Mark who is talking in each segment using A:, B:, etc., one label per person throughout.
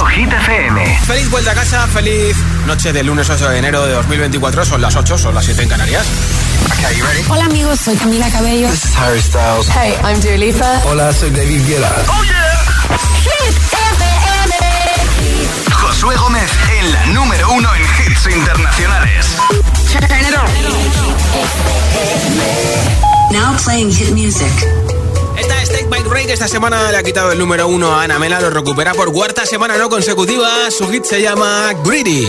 A: escuchando Hit FM.
B: Feliz vuelta a casa, feliz noche del lunes 8 de enero de 2024. Son las 8, son las 7 en Canarias. Okay, you ready?
C: Hola amigos, soy Camila Cabello.
D: This is Harry Styles.
C: Hey, I'm Dua Lipa.
E: Hola, soy David Guetta.
A: Oh yeah. Hit FM. Josué Gómez en la número uno en hits internacionales. Turn it on.
F: Now playing hit music.
B: Esta es Take Rey, que esta semana le ha quitado el número uno a Anamela, lo recupera por cuarta semana no consecutiva. Su hit se llama Greedy.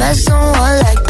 G: met someone like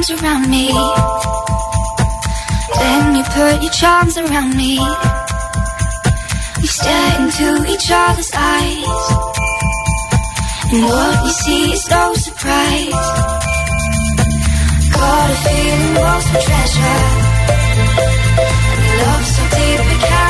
H: arms around me. Then you put your charms around me. We stare into each other's eyes. And what we see is no surprise. Got a feeling lost for treasure. And love so deep it can't.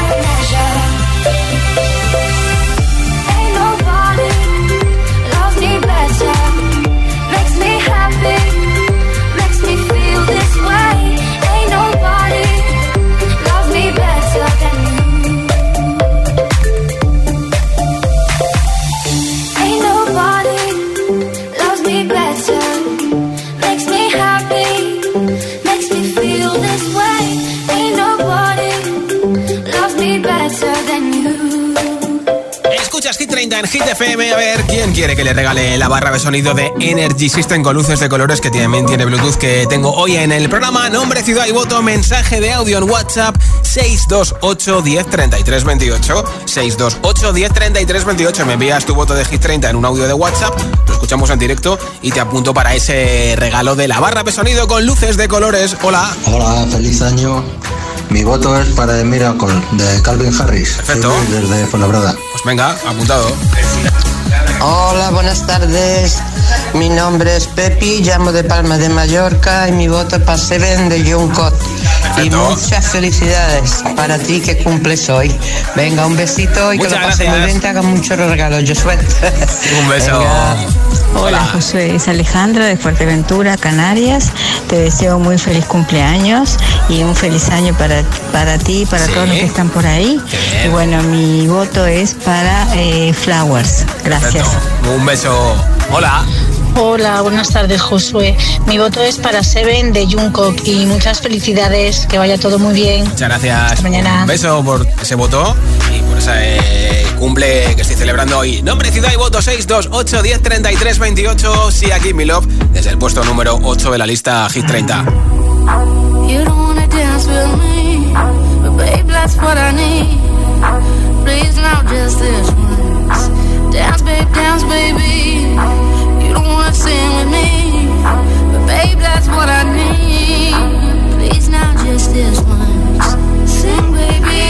F: En Hit FM. A ver quién quiere que le regale la barra de sonido de Energy System con luces de colores que también tiene Bluetooth que tengo hoy en el programa. Nombre, ciudad y voto, mensaje de audio en WhatsApp 628 10 33 28. 628 10 33 28. Me envías tu voto de Hit 30 en un audio de WhatsApp, lo escuchamos en directo y te apunto para ese regalo de la barra de sonido con luces de colores. Hola.
I: Hola, feliz año. Mi voto es para The Miracle de Calvin Harris.
F: Perfecto.
I: Desde Fuenlabrada.
F: Pues venga, apuntado.
J: Hola, buenas tardes. Mi nombre es Pepi, llamo de Palma de Mallorca y mi voto es para Seven de Juncot. Y muchas felicidades para ti que cumples hoy. Venga, un besito y que lo pases muy bien, te hagan muchos regalos. Yo suelto.
F: Un beso.
K: Hola, José, es Alejandra de Fuerteventura, Canarias. Te deseo muy feliz cumpleaños y un feliz año para, para ti y para todos los que están por ahí. Y bueno, mi voto es para eh, Flowers. Gracias.
F: Un beso. Hola.
L: Hola, buenas tardes, Josué. Mi voto es para Seven de Jungkook y muchas felicidades, que vaya todo muy bien.
F: Muchas gracias.
L: Hasta mañana.
F: Un beso por ese voto y por ese cumple que estoy celebrando hoy. Nombre, ciudad y voto 628 10 33 28. Sí, aquí mi love, desde el puesto número 8 de la lista Hit 30. You don't wanna dance with Please now just this once. Dance, baby.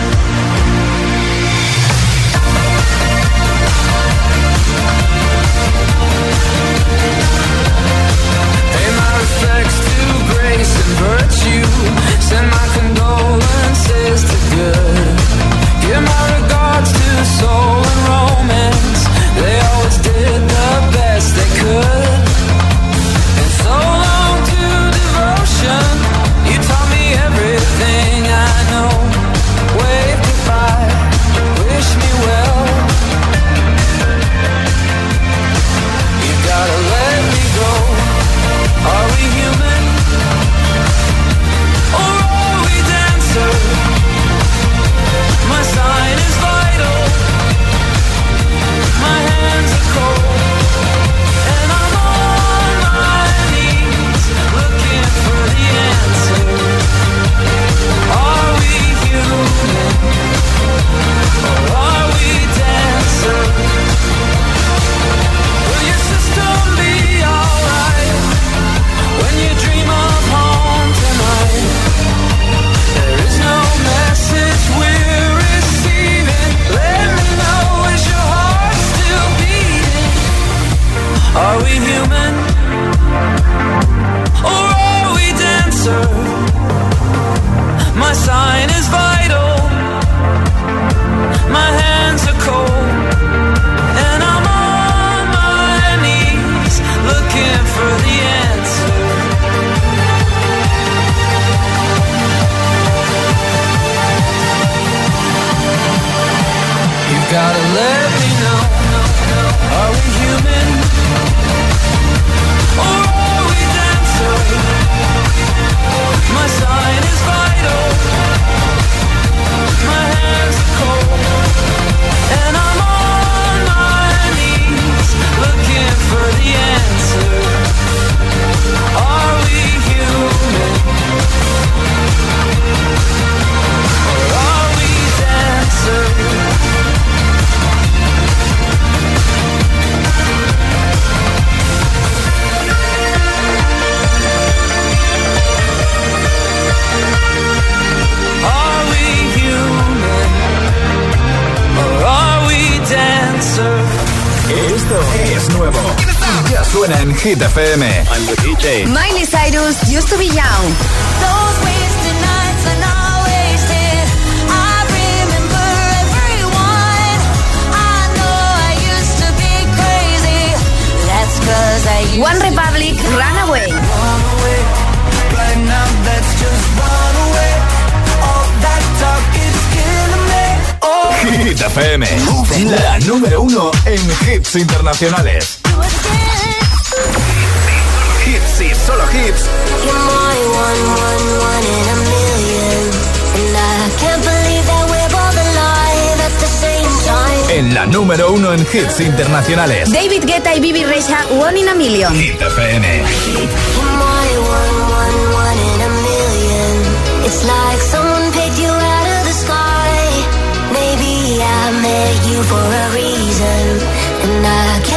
M: Virtue. Send my
A: FM. La número uno en hits internacionales. Hits y solo hits.
N: You're my one, one, one in a million. And I can't believe that we're both alive at the same time.
A: En la número uno en hits internacionales.
C: David Guetta y Bibi Rexa, One in a Million.
A: Hit FM.
N: You're my one, one, one in a million. It's like for a reason. And I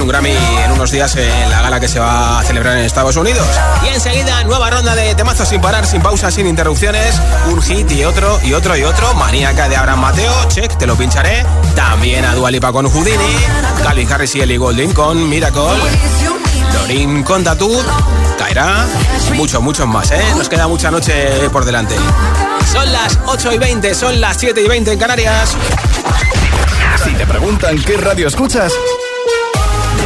F: un Grammy en unos días en la gala que se va a celebrar en Estados Unidos. Y enseguida, nueva ronda de temazos sin parar, sin pausas, sin interrupciones, un hit y otro, y otro, y otro, Maníaca de Abraham Mateo, check, te lo pincharé, también a Dualipa con Houdini, Calvin Harris y Ellie Golding con Miracle, Lorin con Tattoo, caerá, muchos, muchos más, ¿eh? Nos queda mucha noche por delante. Son las 8 y 20, son las 7 y 20 en Canarias.
O: Si te preguntan qué radio escuchas,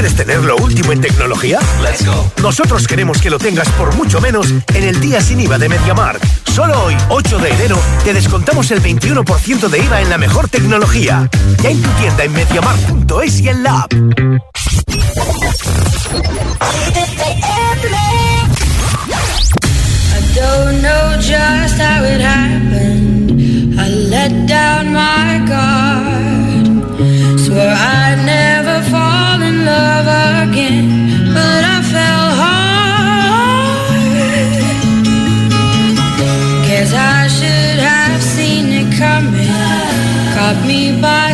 P: ¿Quieres tener lo último en tecnología? Let's go. Nosotros queremos que lo tengas por mucho menos en el día sin IVA de MediaMark. Solo hoy, 8 de enero, te descontamos el 21% de IVA en la mejor tecnología. Ya en tu tienda en MediaMark.es y en la app.
Q: I don't know just how it happened. I let down my guard. Swore
O: goodbye.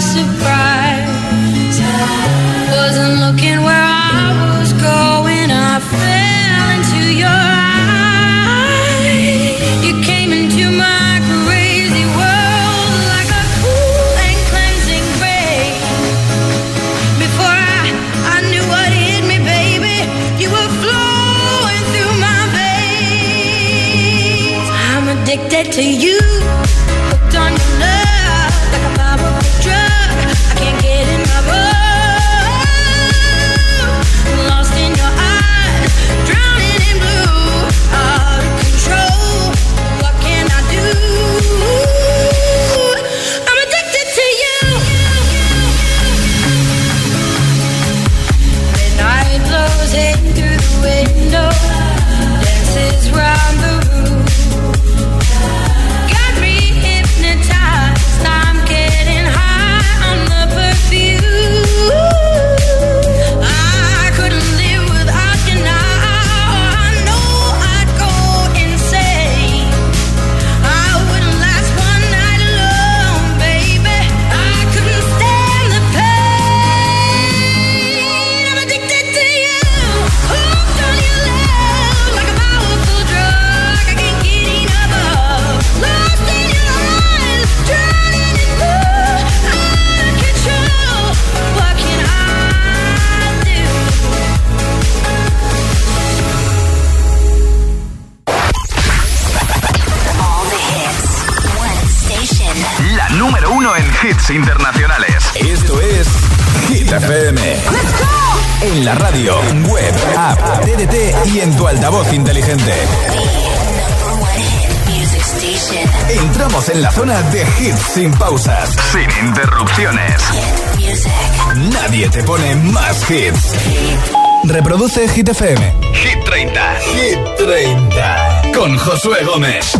O: Hits. Reproduce Hit FM. Hit 30. Hit 30. Con Josué Gómez.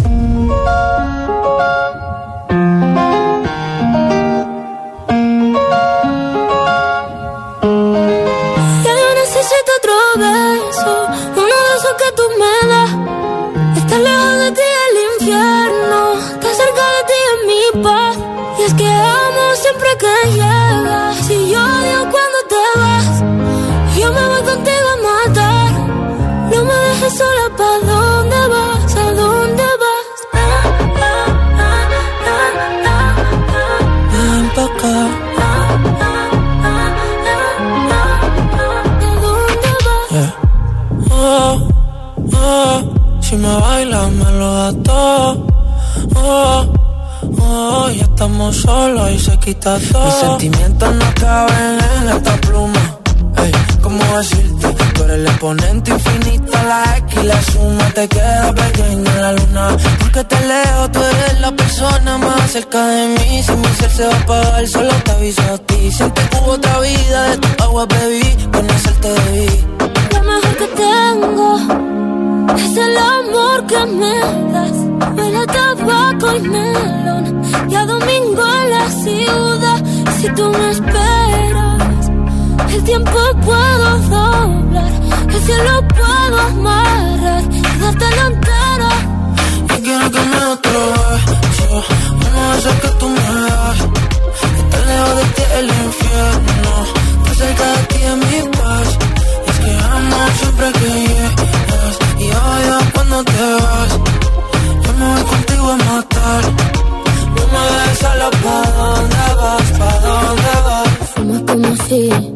Q: Dejes sola, ¿pa' dónde vas? ¿A dónde vas? Ah, ah, ah, ah, pa' acá.
R: Yeah. Oh, oh, si me bailas me lo das todo. Oh, oh, ya estamos solos y se quita todo. Mis sentimientos no caben en esta pluma. Ey,
S: cómo decirte. Eres el exponente infinito, la X la suma te queda pequeña en la luna. Porque te leo, tú eres la persona más cerca de mí. Si mi ser se va a apagar, solo te aviso a ti. Siente que hubo otra vida, de tu agua bebí, te debí.
Q: Lo mejor que tengo es el amor que me das. Huele a tabaco y melón y a domingo en la ciudad. Si tú me esperas, el tiempo puedo doblar, el cielo puedo amarrar y darte la entera.
S: Yo quiero que me otro beso, uno de esos que tú me das. Estar lejos de ti el infierno, estar cerca de ti es mi paz. Y es que amo siempre que llegas y odio cuando te vas. Yo me voy contigo a matar. No me dejes solo, ¿pa' dónde vas? ¿Pa' dónde vas?
Q: Fumas como si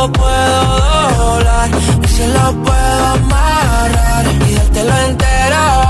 S: tiempo puedo doblar, el cielo puedo amarrar y dártelo entero.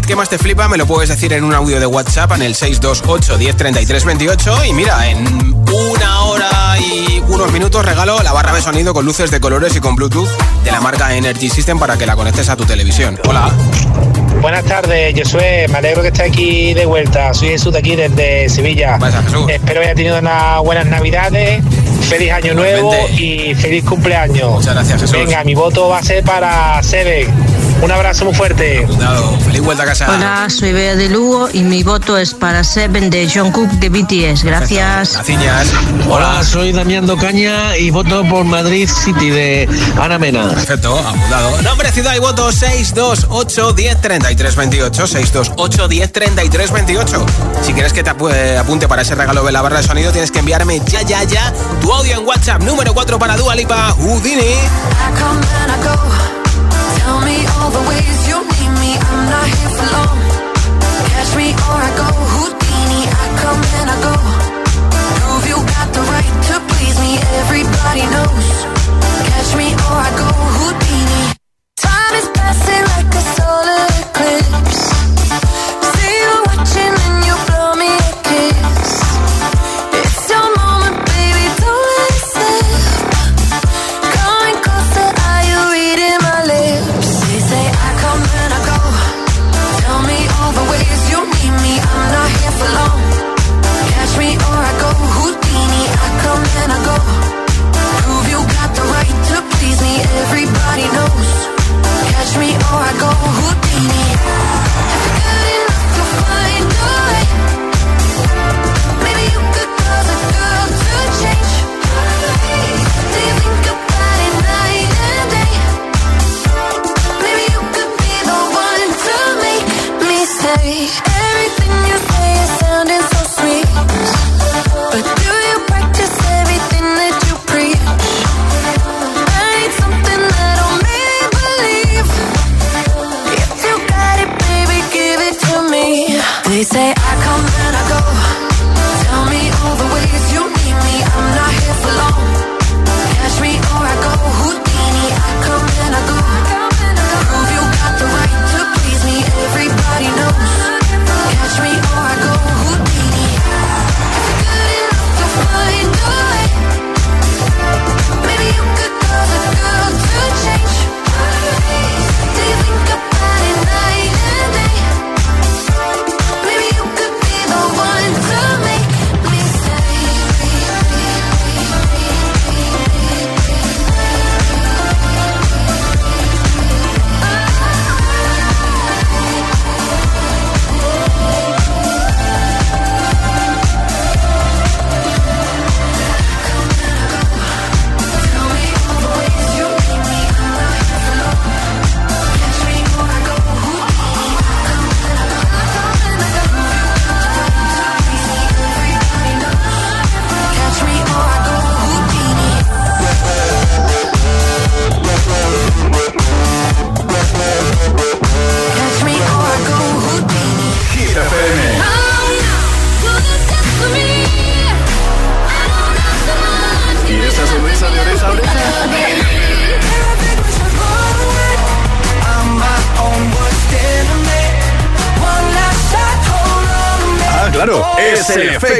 F: Hit que más te flipa me lo puedes decir en un audio de WhatsApp en el 628 10 33 28. Y mira, en una hora y unos minutos regalo la barra de sonido con luces de colores y con Bluetooth de la marca Energy System para que la conectes a tu televisión. Hola.
T: Buenas tardes, Josué. Me alegro que estés aquí de vuelta. Soy Jesús de aquí desde Sevilla. Espero que haya tenido unas buenas navidades, feliz año nuevo y feliz cumpleaños.
F: Muchas gracias, Jesús.
T: Venga, mi voto va a ser para Seven. Un abrazo muy fuerte.
F: Feliz vuelta a casa.
U: Hola, soy Bea de Lugo y mi voto es para Seven de John Cook de BTS. Gracias.
F: Gracias.
V: Hola, soy Damián Docaña y voto por Madrid City de Ana Mena.
F: Perfecto, apuntado. Nombre, ciudad y voto 628 10 33 28. 628 10 33 28. Si quieres que te eh, apunte para ese regalo de la barra de sonido, tienes que enviarme ya, ya, ya tu audio en WhatsApp. Número 4 para Dualipa Houdini.
Q: I come. Tell me all the ways you need me, I'm not here for long. Catch me or I go Houdini, I come and I go. Prove you got the right to please me, everybody knows. Catch me or I go Houdini. Time is passing eclipse.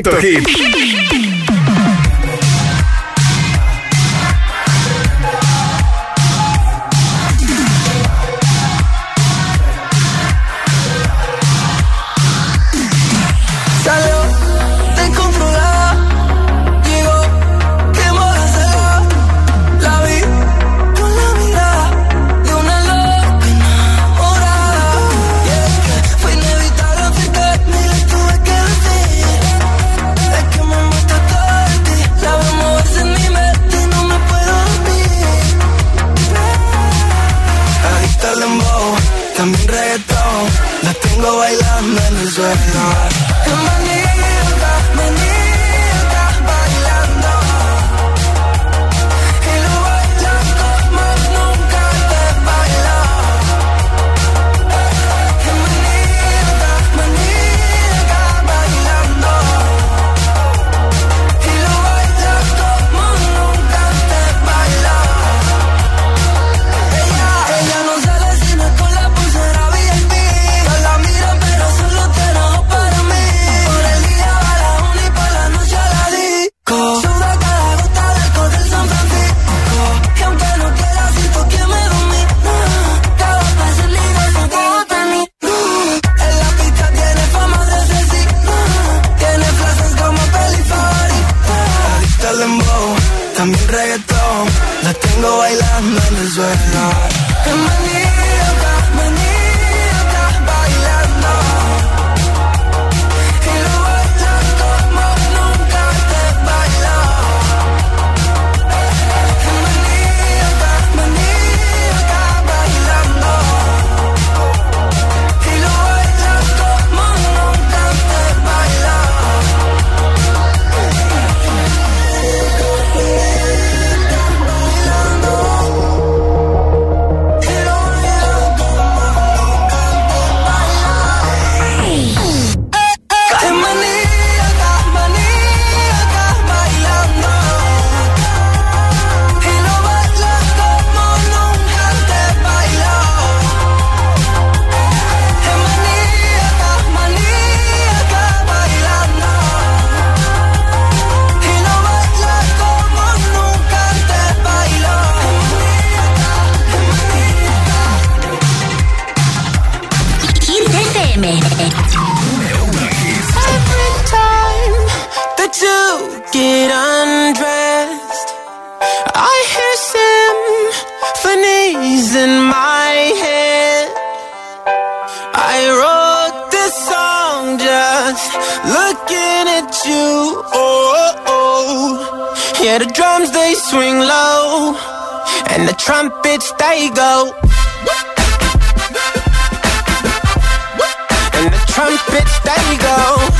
Q: Perfecto
S: Hit.
W: Trumpets they go. And the trumpets they go.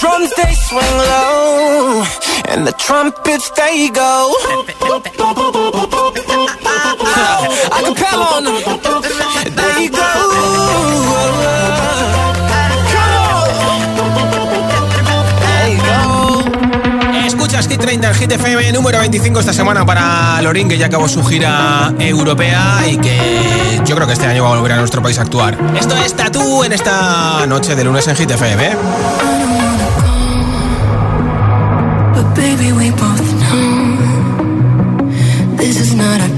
W: drums they swing low, and the trumpets they go. Acapella on them, there you go.
F: Escuchas Hit 30, el Hit FM número 25 esta semana para Lorín, que ya acabó su gira europea y que yo creo que este año va a volver a nuestro país a actuar. Esto es Tatú en esta noche de lunes en Hit FM.
H: But baby, we both know this is not our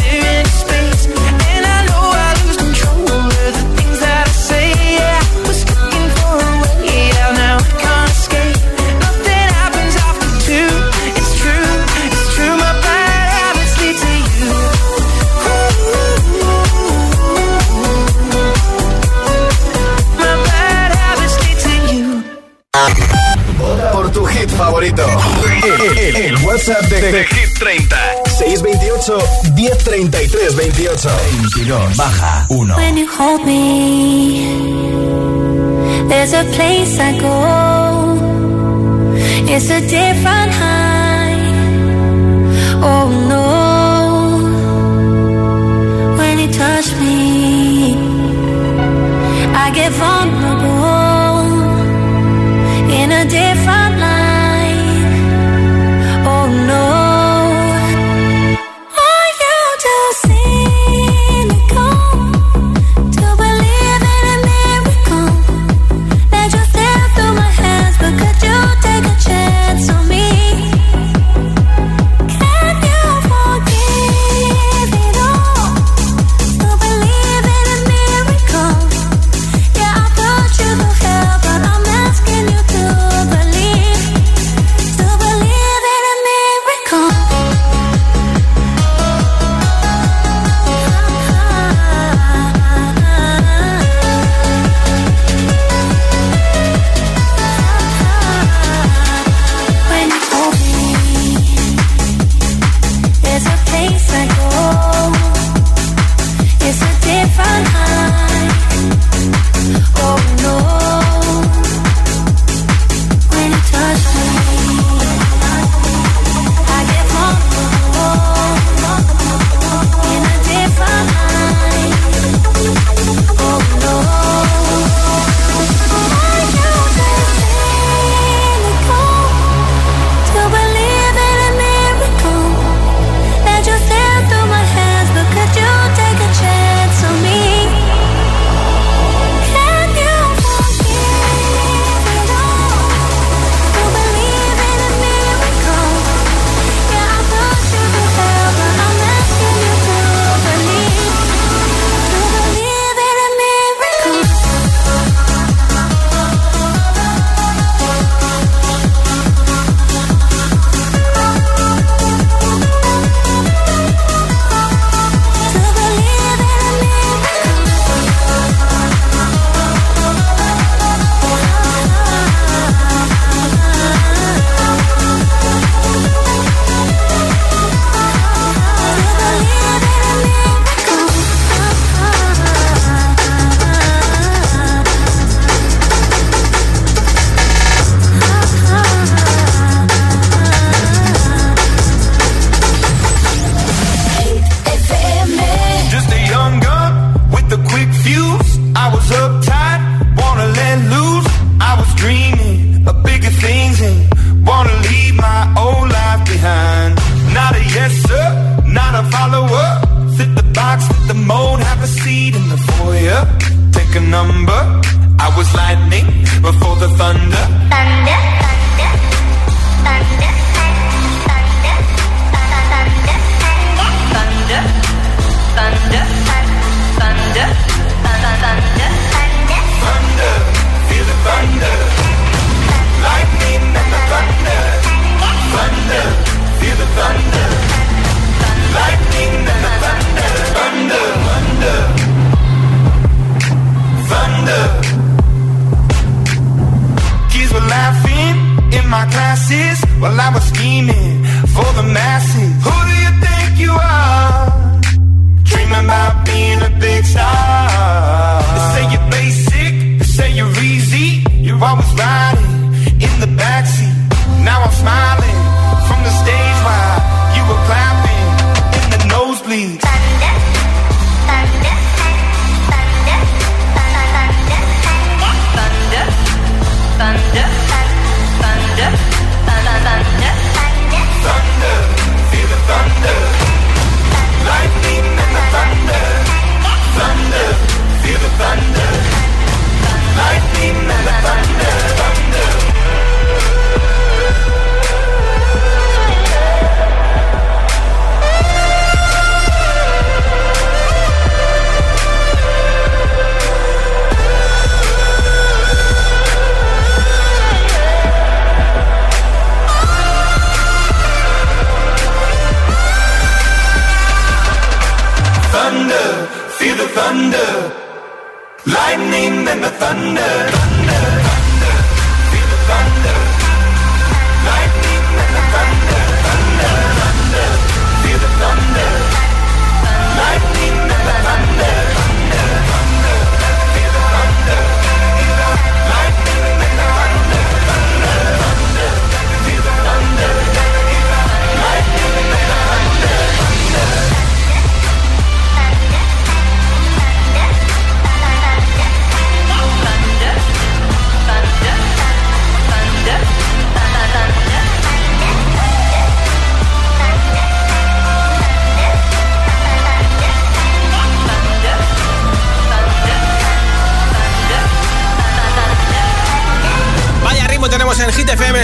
H: De, Hit 30 628 1033 28 baja 1 When
Q: you hold me There's a place I go. It's a different high. Oh no. When you touch me I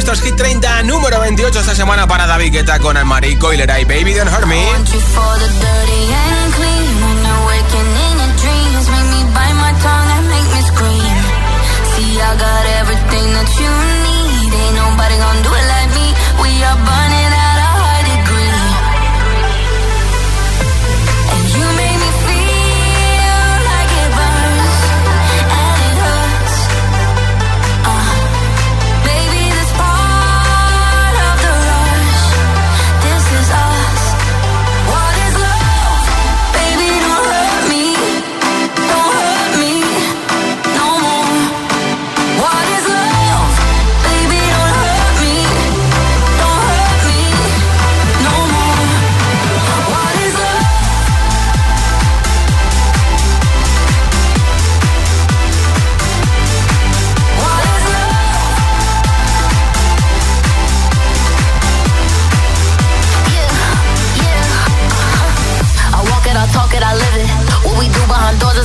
Q: FM, estos
X: Hit 30, número 28 esta
Q: semana para David Guetta con Coiler y Baby Don't Hurt Me.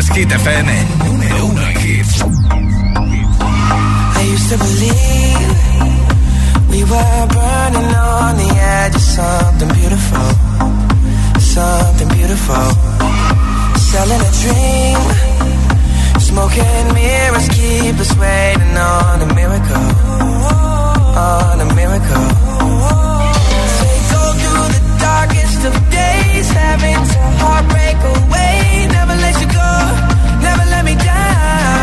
W: es Hit FM. Número uno en hits. I used to believe we were burning on the edge of something beautiful. Something beautiful. Selling a dream. Smoking mirrors keep us
Q: waiting on a
M: miracle. On a miracle. Take go through the darkest of days, having to heartbreak away never let you go, never let me down.